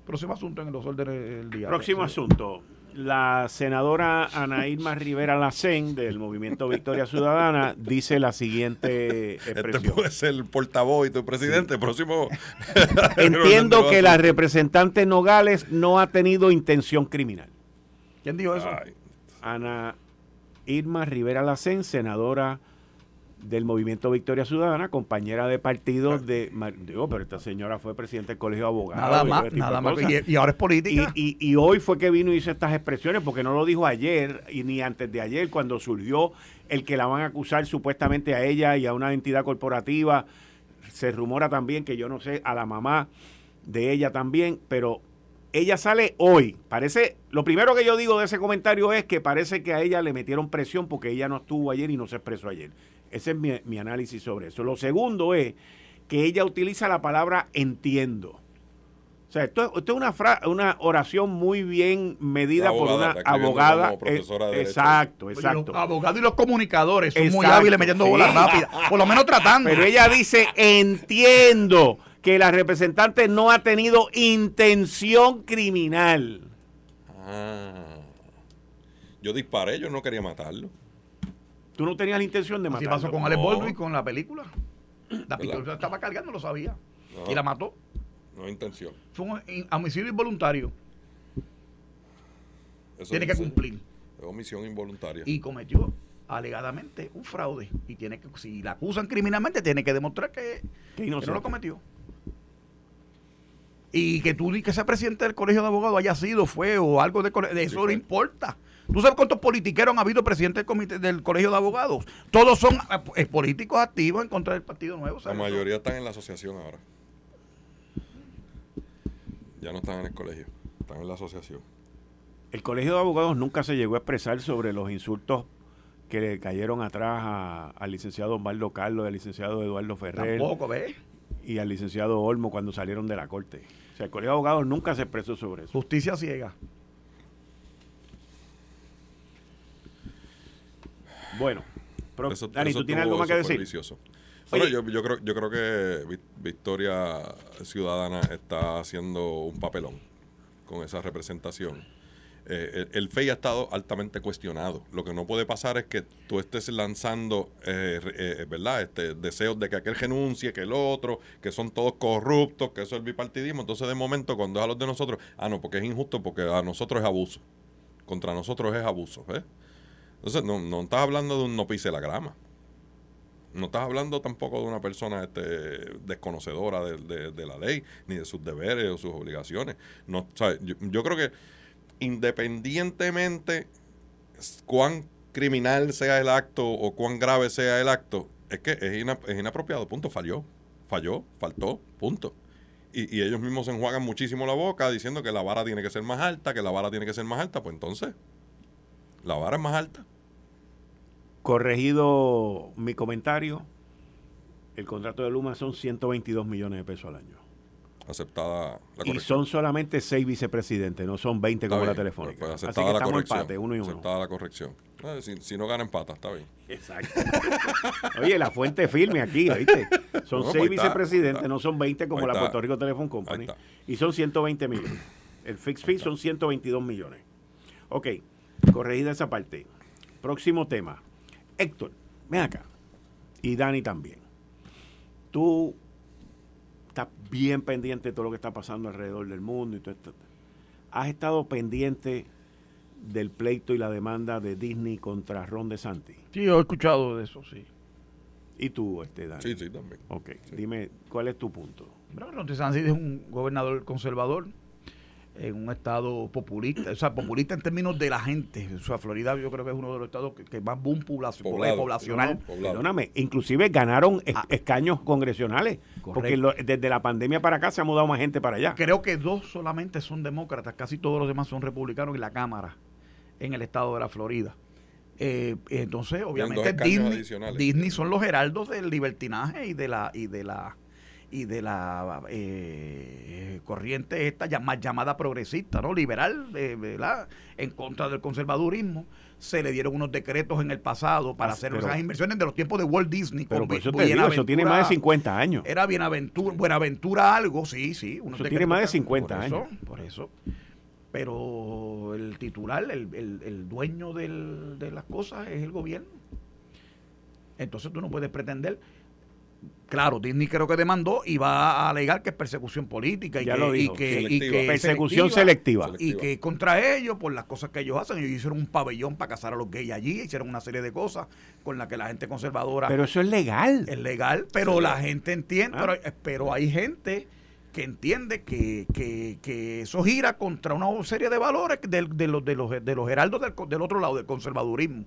Próximo asunto en los órdenes del día. Próximo asunto la senadora Ana Irma Rivera Lacén del Movimiento Victoria Ciudadana dice la siguiente este expresión. Este puede ser el portavoz y tu presidente. Próximo. Entiendo que la representante Nogales no ha tenido intención criminal. ¿Quién dijo eso? Ana Irma Rivera Lacén, senadora del Movimiento Victoria Ciudadana, compañera de partido de... Digo, pero esta señora fue presidente del Colegio de Abogados. Nada más, nada más. Y, ahora es política. Y, y, hoy fue que vino y hizo estas expresiones, porque no lo dijo ayer y ni antes de ayer, cuando surgió el que la van a acusar supuestamente a ella y a una entidad corporativa. Se rumora también que yo no sé, a la mamá de ella también, pero ella sale hoy. Parece, lo primero que yo digo de ese comentario es que parece que a ella le metieron presión porque ella no estuvo ayer y no se expresó ayer. Ese es mi, análisis sobre eso. Lo segundo es que ella utiliza la palabra entiendo. O sea, esto, es una, una oración muy bien medida por una abogada. Eh, exacto, exacto. los abogados y los comunicadores son muy hábiles metiendo bolas rápidas, por lo menos tratando. Pero ella dice, entiendo que la representante no ha tenido intención criminal. Ah. Yo disparé, yo no quería matarlo. Tú no tenías la intención de matarlo. ¿Qué pasó con Alex Baldwin con la película? La pistola estaba cargando, lo sabía. Y la mató. No intención. Fue un homicidio involuntario. tiene que cumplir. Es omisión involuntaria. Y cometió alegadamente un fraude. Y tiene que, si la acusan criminalmente, tiene que demostrar que, que, no lo cometió. Y que tú que ese presidente del colegio de abogados haya sido, fue o algo de, de eso no importa. ¿Tú sabes cuántos politiqueros han habido presidentes del, comité, del colegio de abogados? Todos son eh, políticos activos en contra del Partido Nuevo. La mayoría están en la asociación ahora. Ya no están en el colegio, están en la asociación. El colegio de abogados nunca se llegó a expresar sobre los insultos que le cayeron atrás al licenciado Osvaldo Carlos, al licenciado Eduardo Ferrer. Tampoco, ¿ves? Y al licenciado Olmo cuando salieron de la corte. O sea, el colegio de abogados nunca se expresó sobre eso. Justicia ciega. Bueno, Dani, ¿tú tienes algo más que decir? Bueno, yo, yo, creo, yo creo que Victoria Ciudadana está haciendo un papelón con esa representación. Eh, el, FEI ha estado altamente cuestionado. Lo que no puede pasar es que tú estés lanzando, eh, eh, ¿verdad? Este, deseos de que aquel renuncie, que el otro, que son todos corruptos, que eso es el bipartidismo. Entonces, de momento, cuando es a los de nosotros, ah, no, porque es injusto, porque a nosotros es abuso. Contra nosotros es abuso. ¿ves? Entonces, no, no estás hablando de un no pise la grama. No estás hablando tampoco de una persona este, desconocedora de, la ley, ni de sus deberes o sus obligaciones. No, yo, creo que independientemente cuán criminal sea el acto o cuán grave sea el acto, es que es, inapropiado, punto, falló, falló, faltó, punto. Y, y, ellos mismos se enjuagan muchísimo la boca diciendo que la vara tiene que ser más alta, que la vara tiene que ser más alta, pues entonces la vara es más alta. Corregido mi comentario, el contrato de Luma son 122 millones de pesos al año. aceptada la corrección. Y son solamente seis vicepresidentes, no son 20 como la telefónica. Pues, pues aceptada la corrección. Empate, uno y uno. Aceptada la corrección. si, no gana empata, está bien. Exacto. Oye, la fuente firme aquí, ¿viste? Son seis pues vicepresidentes, no son 20 como la Puerto Rico Telephone Company. Y son 120 millones. El fixed fee son 122 millones. Ok, corregida esa parte. Próximo tema. Héctor, ven acá. Y Dani también. Tú estás bien pendiente de todo lo que está pasando alrededor del mundo y todo esto. ¿Has estado pendiente del pleito y la demanda de Disney contra Ron DeSantis? Sí, he escuchado de eso, sí. ¿Y tú, este, Dani? Sí, sí, también. Ok, dime, ¿cuál es tu punto? Ron DeSantis es un gobernador conservador en un estado populista, o sea, populista en términos de la gente. O sea, Florida yo creo que es uno de los estados que, más boom poblacional. Perdóname, inclusive ganaron ah. escaños congresionales, porque desde la pandemia para acá se ha mudado más gente para allá. Creo que dos solamente son demócratas, casi todos los demás son republicanos en la Cámara, en el estado de la Florida. Eh, entonces, obviamente, Disney, Disney son los heraldos del libertinaje y de la y de la y de la eh, corriente esta llamada, llamada progresista, ¿no? liberal, eh, ¿verdad? en contra del conservadurismo. Se le dieron unos decretos en el pasado para ah, hacer esas inversiones de los tiempos de Walt Disney. Pero eso, eso tiene más de 50 años. Era Bienaventura, Buenaventura algo, sí, sí. Unos eso tiene más de 50 años. por eso. Pero el titular, el, el, el dueño del, de las cosas es el gobierno. Entonces tú no puedes pretender Claro, Disney creo que demandó y va a alegar que es persecución política y, que, persecución selectiva, Y que contra ellos, por las cosas que ellos hacen, ellos hicieron un pabellón para casar a los gays allí, hicieron una serie de cosas con las que la gente conservadora. Pero eso es legal. Es legal, pero la gente entiende, ah. pero, hay gente que entiende que, que, eso gira contra una serie de valores de, de los, de, los, de los heraldos del, del otro lado, del conservadurismo.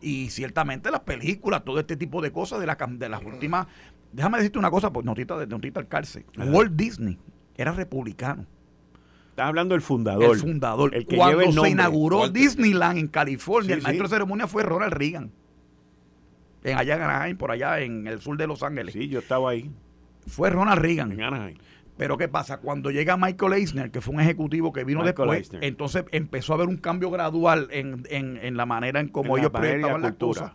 Y ciertamente las películas, todo este tipo de cosas de, la, de las últimas. Déjame decirte una cosa, pues notita de notita al cárcel. Walt Disney era republicano. Estás hablando del fundador. El fundador. El que Cuando se inauguró Disneyland en California, el maestro de ceremonia fue Ronald Reagan. En allá en Anaheim, por allá en el sur de Los Ángeles. Sí, yo estaba ahí. Fue Ronald Reagan. En Anaheim. Pero ¿qué pasa? Cuando llega Michael Eisner, que fue un ejecutivo que vino después, entonces empezó a haber un cambio gradual en, en, la manera en cómo ellos presentaban las cosas.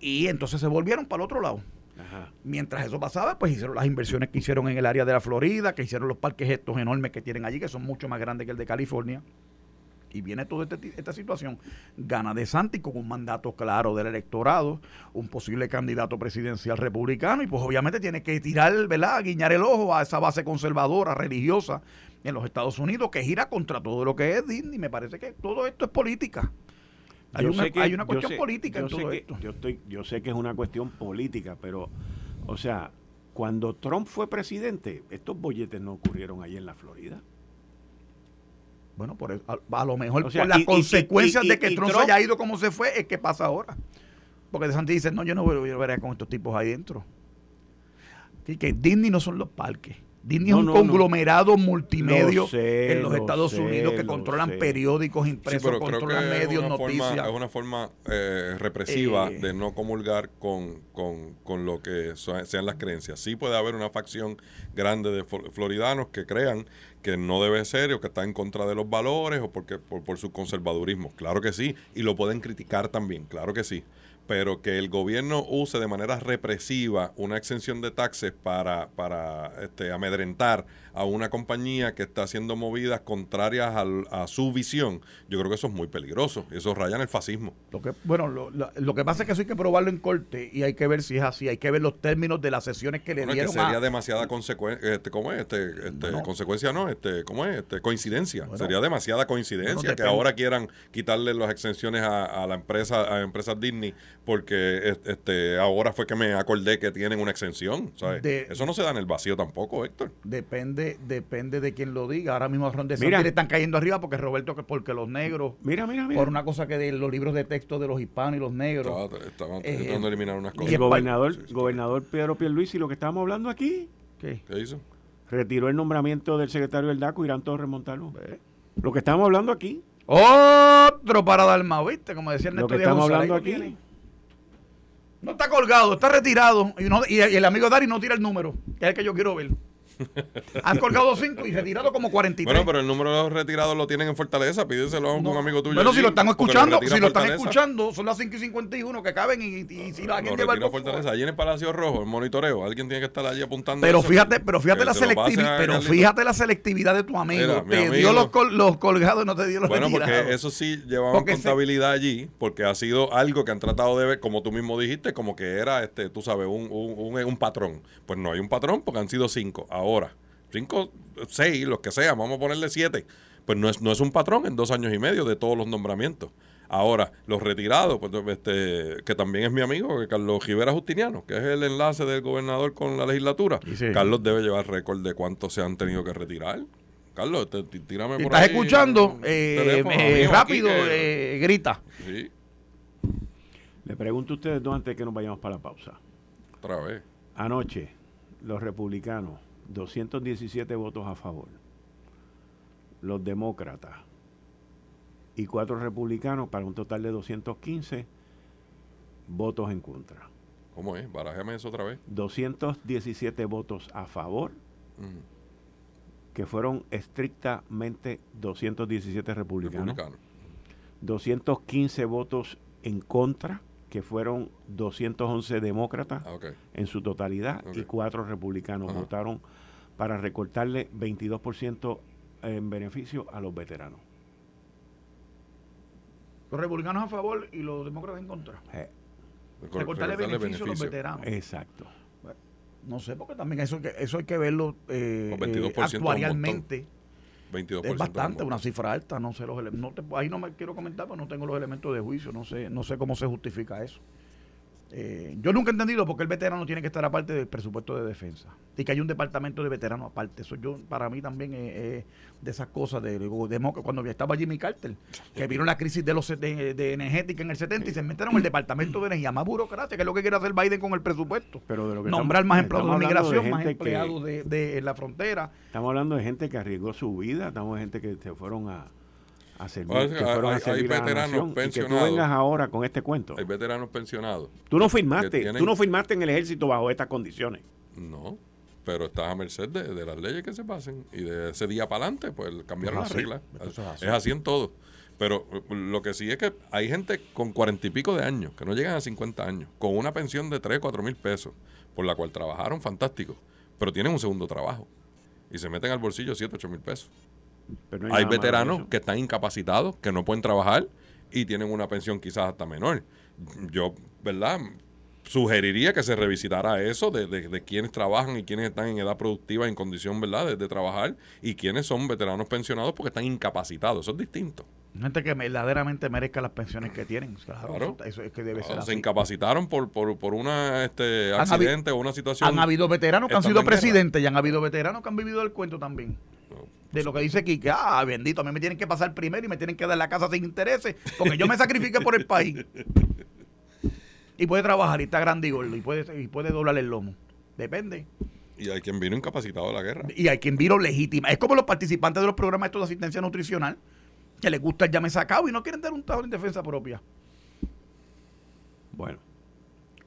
Y entonces se volvieron para el otro lado. Mientras eso pasaba, pues hicieron las inversiones que hicieron en el área de la Florida, que hicieron los parques estos enormes que tienen allí, que son mucho más grandes que el de California y viene toda este esta situación, gana De Santi con un mandato claro del electorado, un posible candidato presidencial republicano, y pues obviamente tiene que tirar, ¿verdad?, guiñar el ojo a esa base conservadora, religiosa en los Estados Unidos, que gira contra todo lo que es Disney. Me parece que todo esto es política. Hay, una, hay una, cuestión política en todo esto. Yo, estoy, yo sé que es una cuestión política, pero, o sea, cuando Trump fue presidente, estos bolletes no ocurrieron ahí en la Florida. Bueno, por a, lo mejor por las consecuencias de que Trump, haya ido como se fue, es que pasa ahora. Porque De Santi dice, no, yo no voy a ver con estos tipos ahí dentro. Y que Disney no son los parques. Disney es un conglomerado multimedio en los Estados Unidos que controlan periódicos impresos, controlan medios, noticias. es una forma eh, represiva eh. de no comulgar con, con, lo que sean las creencias. Sí puede haber una facción grande de floridanos que crean que no debe ser o que está en contra de los valores o porque por, por su conservadurismo. Claro que sí, y lo pueden criticar también, claro que sí pero que el gobierno use de manera represiva una exención de taxes para, para este, amedrentar a una compañía que está haciendo movidas contrarias a su visión, yo creo que eso es muy peligroso. Eso raya en el fascismo. Lo que, bueno, lo, lo, que pasa es que eso hay que probarlo en corte y hay que ver si es así. Hay que ver los términos de las sesiones que le dieron. que sería demasiada consecuencia. Este, ¿Cómo es? Este, este, Consecuencia no. Este, ¿Cómo es? Este, coincidencia. sería demasiada coincidencia que ahora quieran quitarle las exenciones a, la empresa, a empresas Disney porque este, ahora fue que me acordé que tienen una exención. eso no se da en el vacío tampoco, Héctor. Depende depende de quién lo diga. Ahora mismo a Ron le están cayendo arriba porque Roberto, porque los negros, mira, mira, por una cosa que de los libros de texto de los hispanos y los negros. Estaban eh, tratando de eliminar unas cosas. Y el gobernador, gobernador Pedro Pierluisi, lo que estábamos hablando aquí. ¿Qué? hizo? Retiró el nombramiento del secretario del DACO, Irán Torres Montalvo. Lo que estamos hablando aquí. Otro para dar más, ¿viste? Como decía Lo que estamos hablando aquí. No está colgado, está retirado. Y, y, el amigo Dari no tira el número, que es el que yo quiero ver. Han colgado 5 y retirado como 43. Bueno, pero el número de los retirados lo tienen en Fortaleza. Pídeselo a un amigo tuyo. Bueno, si lo están escuchando, si lo están escuchando, son las 5 y 51 que caben y, si alguien lleva el Fortaleza. Allí en el Palacio Rojo, el monitoreo, alguien tiene que estar allí apuntando. Pero fíjate, pero fíjate la selectividad, pero fíjate la selectividad de tu amigo. te dio los, los, colgados y no te dio los Bueno, porque eso sí llevaban contabilidad allí, porque ha sido algo que han tratado de ver, como tú mismo dijiste, como que era, este, tú sabes, un, un, un, patrón. Pues no hay un patrón porque han sido cinco. Ahora, cinco, seis, los que sean, vamos a ponerle siete. Pues no es, no es un patrón en dos años y medio de todos los nombramientos. Ahora, los retirados, pues, este, que también es mi amigo, que Carlos Rivera Justiniano, que es el enlace del gobernador con la legislatura. Carlos debe llevar récord de cuántos se han tenido que retirar. Carlos, te, tírame por ¿Estás escuchando? Eh, rápido, eh, grita. Sí. Le pregunto a ustedes dos antes de que nos vayamos para la pausa. Otra vez. Anoche, los republicanos, 217 votos a favor. Los demócratas y cuatro republicanos para un total de 215 votos en contra. ¿Cómo es? Barajame eso otra vez. 217 votos a favor, que fueron estrictamente 217 republicanos. 215 votos en contra, que fueron 211 demócratas ah, en su totalidad y cuatro republicanos votaron para recortarle 22% en beneficio a los veteranos. Los republicanos a favor y los demócratas en contra. Recortarle beneficio, a los veteranos. Exacto. no sé, porque también eso, eso hay que verlo eh, eh actuarialmente. 22%. Es bastante, una cifra alta, no sé los elementos. ahí no me quiero comentar, pero no tengo los elementos de juicio, no sé, no sé cómo se justifica eso. Eh, yo nunca he entendido por qué el veterano tiene que estar aparte del presupuesto de defensa y que hay un departamento de veteranos aparte. Eso yo para mí también es, de esas cosas de, cuando estaba Jimmy Carter, que vino la crisis de los de, energética en el 70 y se metieron en el departamento de energía, más burocracia, que es lo que quiere hacer Biden con el presupuesto. Pero de lo que Nombrar más empleados de migración, más empleados de, la frontera. Estamos hablando de gente que arriesgó su vida, estamos de gente que se fueron a a servir, que fueron hay, veteranos pensionados. que tú vengas ahora con este cuento. Hay veteranos pensionados. Tú no firmaste, tú no firmaste en el ejército bajo estas condiciones. No, pero estás a merced de, las leyes que se pasen y de ese día para adelante, pues cambiaron las reglas. Es así. en todo. Pero uh, lo que sí es que hay gente con cuarenta y pico de años, que no llegan a 50 años, con una pensión de 3, 4 mil pesos, por la cual trabajaron fantástico, pero tienen un segundo trabajo y se meten al bolsillo 7, 8 mil pesos hay, veteranos que están incapacitados, que no pueden trabajar y tienen una pensión quizás hasta menor. Yo, ¿verdad? Sugeriría que se revisitara eso de, de, quienes trabajan y quienes están en edad productiva, en condición, ¿verdad?, de, trabajar y quienes son veteranos pensionados porque están incapacitados. Eso es distinto. Gente que verdaderamente merezca las pensiones que tienen. Claro, Eso, es que debe ser Se incapacitaron por, por, por una este, accidente o una situación. Han habido veteranos que han sido presidentes y han habido veteranos que han vivido el cuento también de lo que dice Kike, ah, bendito, a mí me tienen que pasar primero y me tienen que dar la casa sin intereses, porque yo me sacrifiqué por el país. Y puede trabajar y está grande y gordo y puede, y puede doblar el lomo. Depende. Y hay quien vino incapacitado de la guerra. Y hay quien vino legítima. Es como los participantes de los programas estos de asistencia nutricional, que les gusta el llame sacado y no quieren dar un tajo en defensa propia. Bueno.